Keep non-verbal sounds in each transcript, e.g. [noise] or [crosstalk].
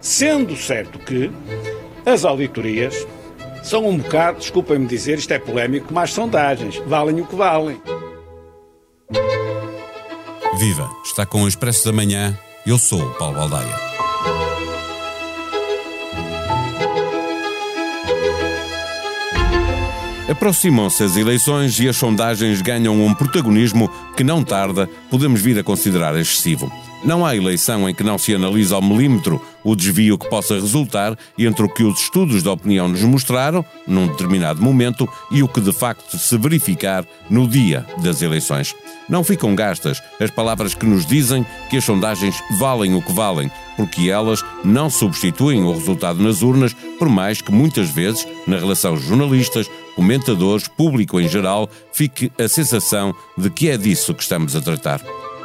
Sendo certo que as auditorias são um bocado, desculpem-me dizer, isto é polémico, mas sondagens, valem o que valem. Viva! Está com o Expresso da Manhã. Eu sou o Paulo Baldaia. Aproximam-se as eleições e as sondagens ganham um protagonismo que não tarda podemos vir a considerar excessivo. Não há eleição em que não se analisa ao milímetro o desvio que possa resultar entre o que os estudos de opinião nos mostraram, num determinado momento, e o que de facto se verificar no dia das eleições. Não ficam gastas as palavras que nos dizem que as sondagens valem o que valem, porque elas não substituem o resultado nas urnas, por mais que muitas vezes, na relação jornalistas, comentadores, público em geral, fique a sensação de que é disso que estamos a tratar.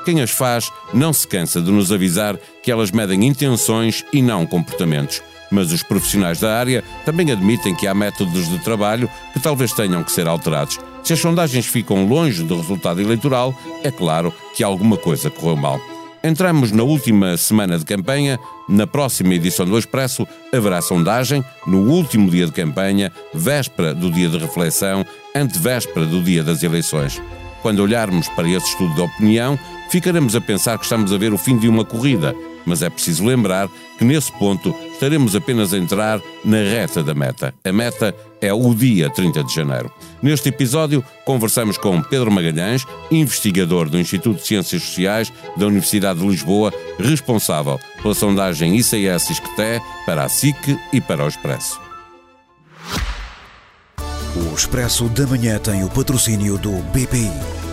Quem as faz não se cansa de nos avisar que elas medem intenções e não comportamentos. Mas os profissionais da área também admitem que há métodos de trabalho que talvez tenham que ser alterados. Se as sondagens ficam longe do resultado eleitoral, é claro que alguma coisa correu mal. Entramos na última semana de campanha. Na próxima edição do Expresso haverá sondagem. No último dia de campanha, véspera do dia de reflexão, antevéspera do dia das eleições. Quando olharmos para esse estudo de opinião, ficaremos a pensar que estamos a ver o fim de uma corrida, mas é preciso lembrar que nesse ponto estaremos apenas a entrar na reta da meta. A meta é o dia 30 de janeiro. Neste episódio, conversamos com Pedro Magalhães, investigador do Instituto de Ciências Sociais da Universidade de Lisboa, responsável pela sondagem ICS Isqueté para a SIC e para o Expresso. O Expresso da Manhã tem o patrocínio do BPI.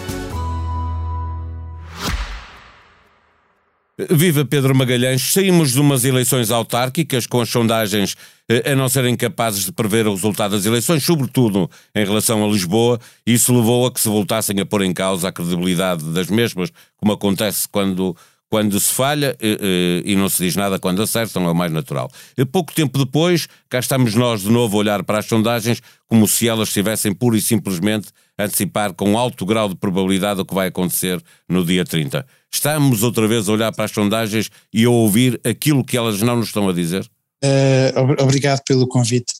Viva Pedro Magalhães, saímos de umas eleições autárquicas com as sondagens eh, a não serem capazes de prever o resultado das eleições, sobretudo em relação a Lisboa, e isso levou a que se voltassem a pôr em causa a credibilidade das mesmas, como acontece quando, quando se falha eh, eh, e não se diz nada quando acertam, é o mais natural. E pouco tempo depois, cá estamos nós de novo a olhar para as sondagens como se elas estivessem pura e simplesmente a antecipar com alto grau de probabilidade o que vai acontecer no dia 30. Estamos outra vez a olhar para as sondagens e a ouvir aquilo que elas não nos estão a dizer? Uh, obrigado pelo convite.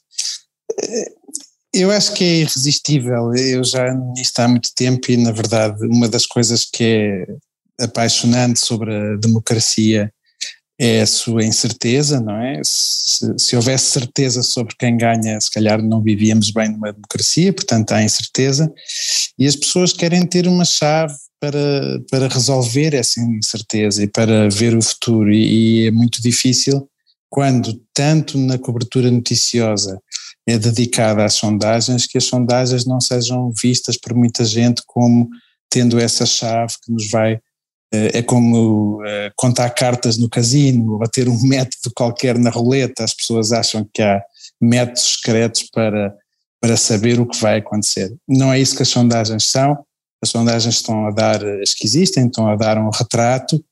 Eu acho que é irresistível. Eu já nisto há muito tempo e, na verdade, uma das coisas que é apaixonante sobre a democracia é a sua incerteza, não é? Se, se, houvesse certeza sobre quem ganha, se calhar não vivíamos bem numa democracia, portanto há incerteza, e as pessoas querem ter uma chave para, para resolver essa incerteza e para ver o futuro, e, e é muito difícil quando tanto na cobertura noticiosa é dedicada às sondagens, que as sondagens não sejam vistas por muita gente como tendo essa chave que nos vai é como uh, contar cartas no casino, ou ter um [laughs] método qualquer na roleta. As pessoas acham que há métodos secretos para, para saber o que vai acontecer. Não é isso que as sondagens são. As sondagens estão a dar, as que existem, estão a dar um retrato,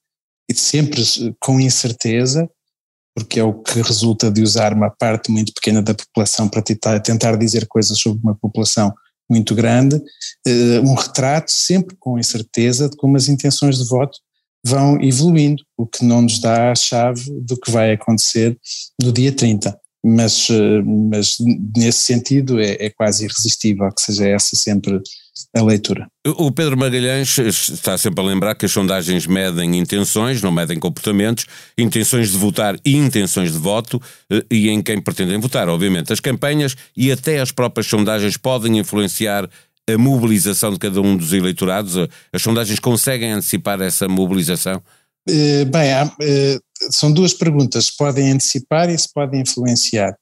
e sempre com incerteza, porque é o que resulta de usar uma parte muito pequena da população para tentar, tentar dizer coisas sobre uma população muito grande, uh, um retrato sempre com incerteza de como as intenções de voto vão evoluindo, o que não nos dá a chave do que vai acontecer no dia 30. Mas, uh, mas nesse sentido é, é quase irresistível que seja essa sempre a leitura. O Pedro Magalhães está sempre a lembrar que as sondagens medem intenções, não medem comportamentos, intenções de votar e intenções de voto, eh, e em quem pretendem votar. Obviamente, as campanhas e até as próprias sondagens podem influenciar a mobilização de cada um dos eleitorados. As sondagens conseguem antecipar essa mobilização? Eh, bem, eh, são duas perguntas. Se podem antecipar e se podem influenciar.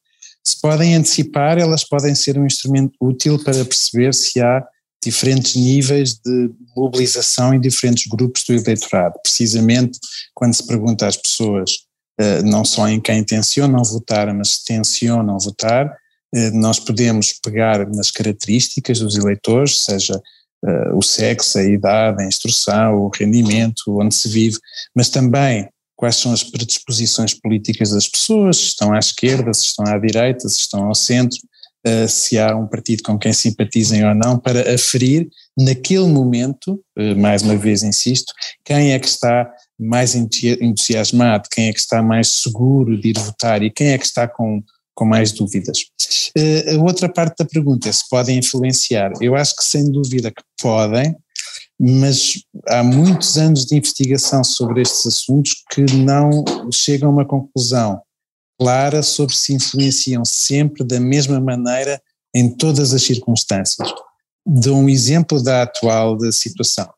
Se podem antecipar, elas podem ser um instrumento útil para perceber se há diferentes níveis de mobilização em diferentes grupos do eleitorado. Precisamente quando se pergunta às pessoas eh, não só em quem tencionam votar, mas se tencionam votar, eh, nós podemos pegar nas características dos eleitores, seja eh, o sexo, a idade, a instrução, o rendimento, onde se vive, mas também quais são as predisposições políticas das pessoas, se estão à esquerda, se estão à direita, se estão ao centro, uh, se há um partido com quem simpatizem ou não, para aferir naquele momento, uh, mais uma vez insisto, quem é que está mais entusiasmado, quem é que está mais seguro de ir votar e quem é que está com, com mais dúvidas. Uh, a outra parte da pergunta é se podem influenciar. Eu acho que sem dúvida que podem, mas há muitos anos de investigação sobre estes assuntos que não chegam a uma conclusão clara sobre se influenciam sempre da mesma maneira em todas as circunstâncias. Dou um exemplo da atual situação.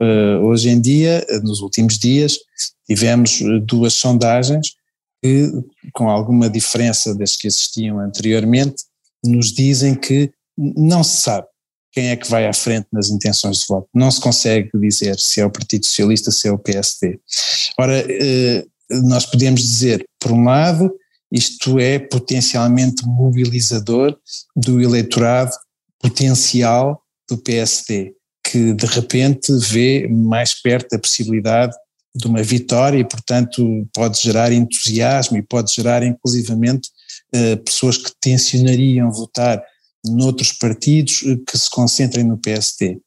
Uh, hoje em dia, nos últimos dias, tivemos duas sondagens que, com alguma diferença das que existiam anteriormente, nos dizem que não se sabe quem é que vai à frente nas intenções de voto. Não se consegue dizer se é o Partido Socialista, se é o PSD. Ora, uh, nós podemos dizer, por um lado, isto é potencialmente mobilizador do eleitorado potencial do PSD, que de repente vê mais perto a possibilidade de uma vitória e, portanto, pode gerar entusiasmo e pode gerar, inclusivamente, eh, pessoas que tensionariam votar noutros partidos eh, que se concentrem no PSD.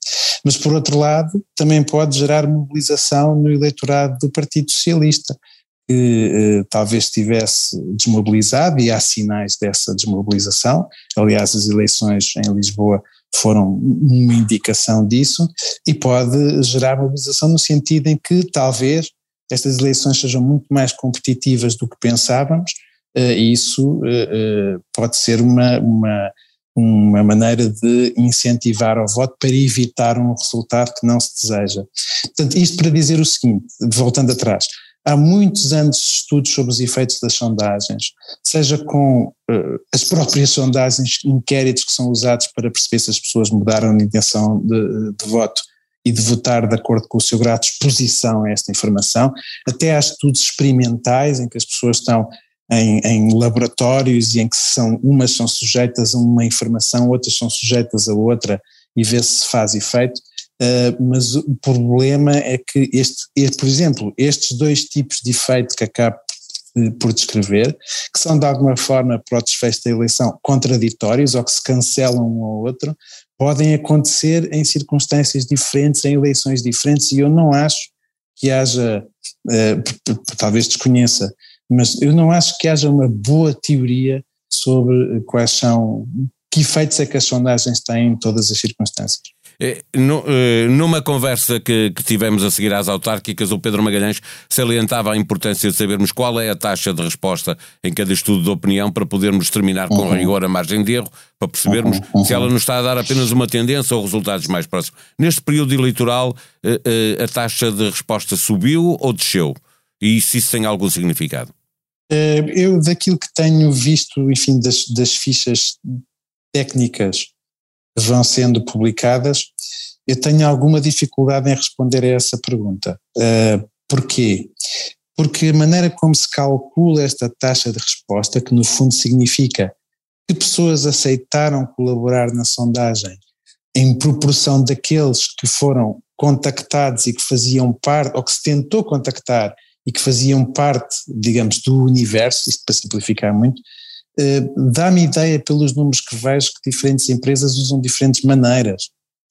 Mas, por outro lado, também pode gerar mobilização no eleitorado do Partido Socialista, que eh, talvez estivesse desmobilizado e há sinais dessa desmobilização. Aliás, as eleições em Lisboa foram uma indicação disso e pode gerar mobilização no sentido em que talvez estas eleições sejam muito mais competitivas do que pensávamos eh, e isso eh, eh, pode ser uma, uma, uma maneira de incentivar ao voto para evitar um resultado que não se deseja. Portanto, isto para dizer o seguinte, voltando atrás, há muitos anos de estudos sobre os efeitos das sondagens, seja com uh, as próprias sondagens, inquéritos que são usados para perceber se as pessoas mudaram de intenção de, de voto e de votar de acordo com o seu grau de exposição a esta informação, até há estudos experimentais em que as pessoas estão em, em, laboratórios e em que são, umas são sujeitas a uma informação, outras são sujeitas a outra e vê se faz efeito. Uh, mas o problema é que, este, este, por exemplo, estes dois tipos de efeito que acabo por descrever, que são de alguma forma para o desfecho da eleição contraditórios ou que se cancelam um ao outro, podem acontecer em circunstâncias diferentes, em eleições diferentes, e eu não acho que haja, uh, talvez desconheça, mas eu não acho que haja uma boa teoria sobre quais são, que efeitos é que as sondagens têm em todas as circunstâncias. Eh, eh, numa conversa que, que, tivemos a seguir às autárquicas, o Pedro Magalhães salientava a importância de sabermos qual é a taxa de resposta em cada estudo de opinião para podermos determinar com uhum. rigor a margem de erro, para percebermos uhum. Uhum. se ela nos está a dar apenas uma tendência ou resultados mais próximos. Neste período eleitoral, eh, a taxa de resposta subiu ou desceu? E se isso tem algum significado? Eu, daquilo que tenho visto, enfim, das, das fichas técnicas vão sendo publicadas, eu tenho alguma dificuldade em responder a essa pergunta. Uh, porquê? Porque a maneira como se calcula esta taxa de resposta, que no fundo significa que pessoas aceitaram colaborar na sondagem em proporção daqueles que foram contactados e que faziam parte, ou que se tentou contactar e que faziam parte, digamos, do universo, isto para simplificar muito, dá-me ideia pelos números que vejo que diferentes empresas usam diferentes maneiras de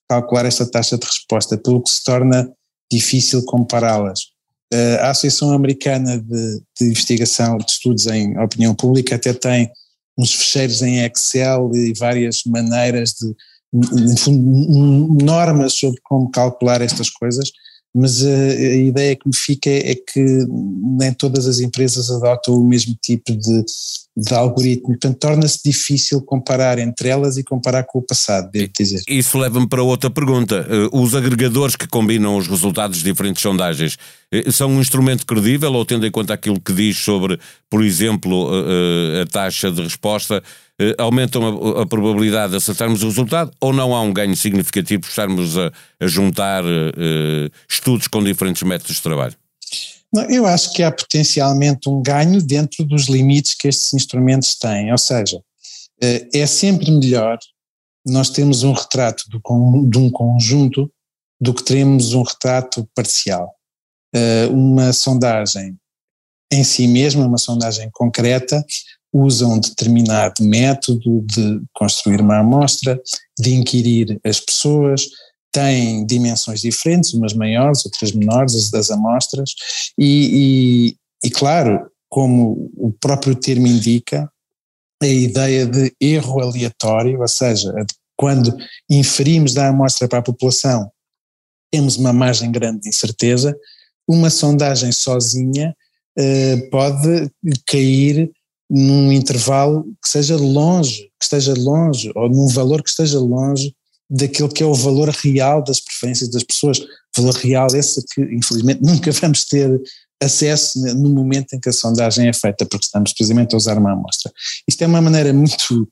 calcular esta taxa de resposta, pelo que se torna difícil compará-las. Eh, a Associação Americana de, de, Investigação de Estudos em Opinião Pública até tem uns fecheiros em Excel e várias maneiras de, normas sobre como calcular estas coisas, mas a, a, ideia que me fica é, que nem todas as empresas adotam o mesmo tipo de, de algoritmo, portanto torna-se difícil comparar entre elas e comparar com o passado, devo dizer. Isso leva-me para outra pergunta. Eh, os agregadores que combinam os resultados de diferentes sondagens eh, são um instrumento credível ou tendo em conta aquilo que diz sobre, por exemplo, eh, a taxa de resposta, eh, aumentam a, a, probabilidade de acertarmos o resultado ou não há um ganho significativo por estarmos a, a juntar uh, estudos com diferentes métodos de trabalho? Eu acho que há potencialmente um ganho dentro dos limites que estes instrumentos têm, ou seja, é sempre melhor nós termos um retrato do, de um conjunto do que teremos um retrato parcial. Uma sondagem em si mesma, uma sondagem concreta, usa um determinado método de construir uma amostra, de inquirir as pessoas, tem dimensões diferentes, umas maiores, outras menores, as das amostras, e, e, e claro, como o próprio termo indica, a ideia de erro aleatório, ou seja, quando inferimos da amostra para a população, temos uma margem grande de incerteza, uma sondagem sozinha eh, pode cair num intervalo que seja longe, que esteja longe, ou num valor que esteja longe daquilo que é o valor real das preferências das pessoas, valor real esse que infelizmente [laughs] nunca vamos ter acesso no momento em que a sondagem é feita, porque estamos precisamente a usar uma amostra. Isto é uma maneira muito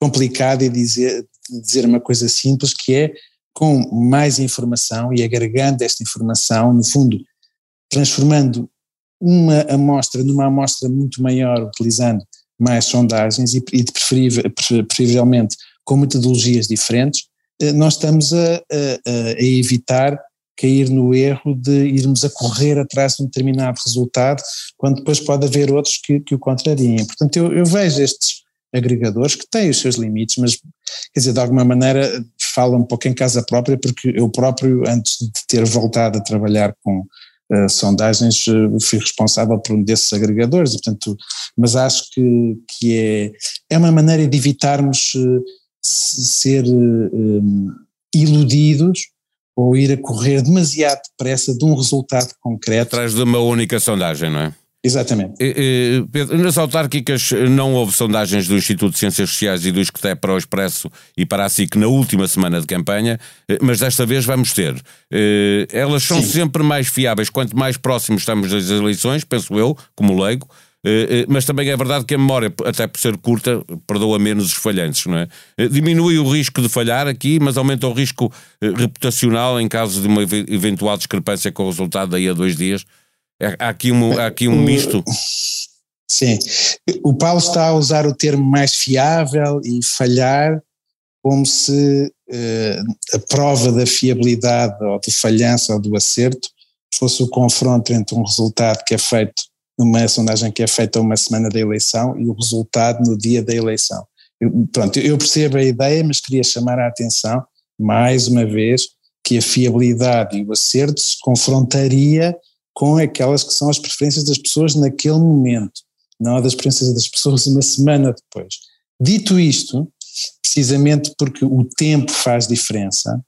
complicada de dizer, de dizer uma coisa simples, que é com mais informação e agregando esta informação, no fundo, transformando uma amostra numa amostra muito maior, utilizando mais sondagens e, e preferivelmente com metodologias diferentes, eh, nós estamos a, a, a, evitar cair no erro de irmos a correr atrás de um determinado resultado, quando depois pode haver outros que, que o contrariem. Portanto, eu, eu, vejo estes agregadores que têm os seus limites, mas, quer dizer, de alguma maneira fala um pouco em casa própria, porque eu próprio, antes de ter voltado a trabalhar com uh, sondagens, uh, fui responsável por um desses agregadores, e, portanto, mas acho que, que é, é uma maneira de evitarmos uh, ser um, iludidos ou ir a correr demasiado depressa de um resultado concreto. Atrás de uma única sondagem, não é? Exatamente. Pedro, nas autárquicas não houve sondagens do Instituto de Ciências Sociais e do Escoté para o Expresso e para a SIC na última semana de campanha, eh, mas desta vez vamos ter. Eh, elas são Sim. sempre mais fiáveis quanto mais próximos estamos das eleições, penso eu, como leigo, eh, mas também é verdade que a memória, até por ser curta, perdoa menos os falhantes, não é? Diminui o risco de falhar aqui, mas aumenta o risco reputacional em caso de uma eventual discrepância com o resultado daí a dois dias. É, há aqui um, há aqui um misto. Sim. O Paulo está a usar o termo mais fiável e falhar como se uh, a prova da fiabilidade ou de falhança ou do acerto fosse o confronto entre um resultado que é feito numa sondagem que é feita uma semana da eleição e o resultado no dia da eleição. Eu, pronto, eu percebo a ideia, mas queria chamar a atenção, mais uma vez, que a fiabilidade e o acerto se confrontaria com aquelas que são as preferências das pessoas naquele momento, não das preferências das pessoas uma semana depois. Dito isto, precisamente porque o tempo faz diferença,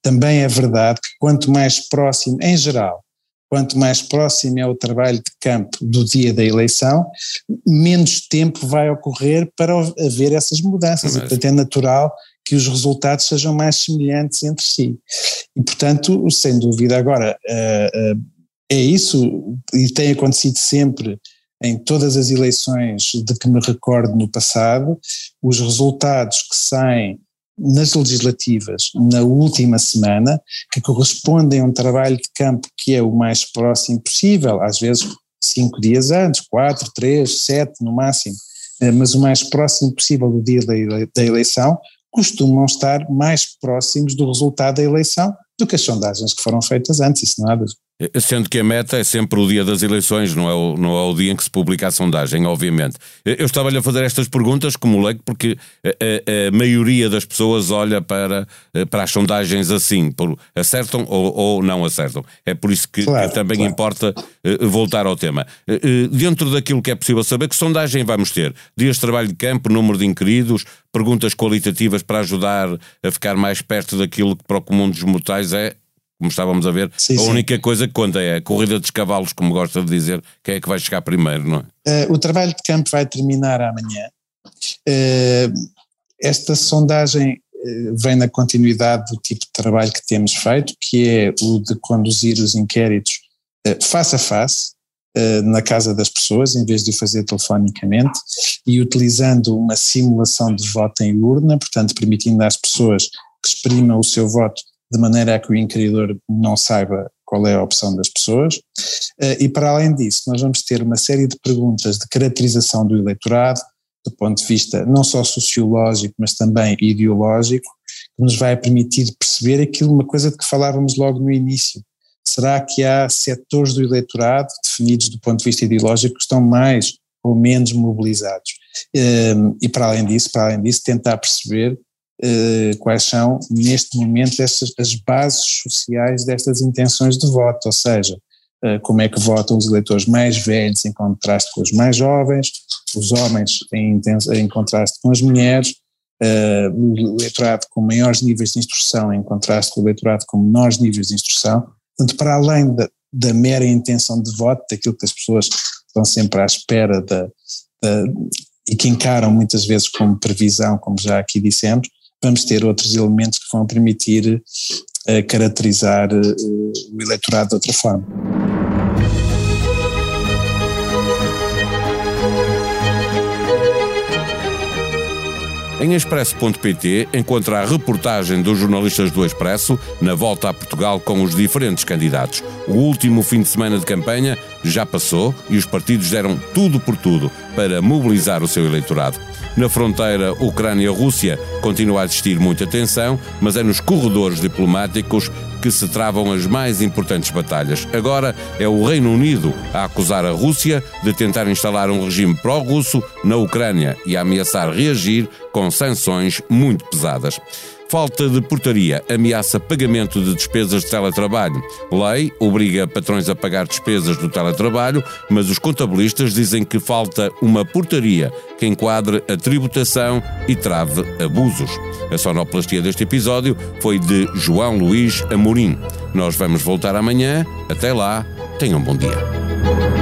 também é verdade que quanto mais próximo, em geral, quanto mais próximo é o trabalho de campo do dia da eleição, menos tempo vai ocorrer para haver essas mudanças. E, portanto, é natural que os resultados sejam mais semelhantes entre si. E, portanto, sem dúvida, agora, uh, uh, é isso, e tem acontecido sempre em todas as eleições de que me recordo no passado, os resultados que saem nas legislativas na última semana, que correspondem a um trabalho de campo que é o mais próximo possível, às vezes cinco dias antes, quatro, três, sete no máximo, eh, mas o mais próximo possível do dia da eleição, costumam estar mais próximos do resultado da eleição do que as sondagens que foram feitas antes, isso não há dúvida. Sendo que a meta é sempre o dia das eleições, não é o, não é o dia em que se publica a sondagem, obviamente. Eu estava-lhe a fazer estas perguntas como leigo porque a, a, maioria das pessoas olha para, para as sondagens assim, por, acertam ou, ou não acertam. É por isso que, claro, que também claro. importa eh, voltar ao tema. Eh, eh, dentro daquilo que é possível saber, que sondagem vamos ter? Dias de trabalho de campo, número de inquiridos, perguntas qualitativas para ajudar a ficar mais perto daquilo que para o comum dos mortais é como estávamos a ver, sim, a sim. única coisa que conta é a corrida dos cavalos, como gosta de dizer, quem é que vai chegar primeiro, não é? Uh, o trabalho de campo vai terminar amanhã. Uh, esta sondagem uh, vem na continuidade do tipo de trabalho que temos feito, que é o de conduzir os inquéritos face a face, na casa das pessoas, em vez de o fazer telefonicamente, e utilizando uma simulação de voto em urna, portanto, permitindo às pessoas que exprimam o seu voto de maneira a que o inquiridor não saiba qual é a opção das pessoas. Eh, e para além disso, nós vamos ter uma série de perguntas de caracterização do eleitorado, do ponto de vista não só sociológico, mas também ideológico, que nos vai permitir perceber aquilo, uma coisa de que falávamos logo no início, Será que há setores do eleitorado definidos do ponto de vista ideológico que estão mais ou menos mobilizados? Ehm, e para além disso, para além disso, tentar perceber eh, quais são, neste momento, essas, as bases sociais destas intenções de voto, ou seja, eh, como é que votam os eleitores mais velhos em contraste com os mais jovens, os homens em, em contraste com as mulheres, uh, o eleitorado com maiores níveis de instrução em contraste com o eleitorado com menores níveis de instrução. Portanto, para além da, da mera intenção de voto, daquilo que as pessoas estão sempre à espera da, da, e que encaram muitas vezes como previsão, como já aqui dissemos, vamos ter outros elementos que vão permitir uh, caracterizar uh, o eleitorado de outra forma. Em expresso.pt encontra a reportagem dos jornalistas do Expresso na volta a Portugal com os diferentes candidatos. O último fim de semana de campanha já passou e os partidos deram tudo por tudo para mobilizar o seu eleitorado. Na fronteira Ucrânia-Rússia continua a existir muita tensão, mas é nos corredores diplomáticos que se travam as mais importantes batalhas. Agora é o Reino Unido a acusar a Rússia de tentar instalar um regime pró-russo na Ucrânia e a ameaçar reagir com sanções muito pesadas. Falta de portaria ameaça pagamento de despesas de teletrabalho. Lei obriga patrões a pagar despesas do teletrabalho, mas os contabilistas dizem que falta uma portaria que enquadre a tributação e trave abusos. A sonoplastia deste episódio foi de João Luís Amorim. Nós vamos voltar amanhã. Até lá, tenham um bom dia.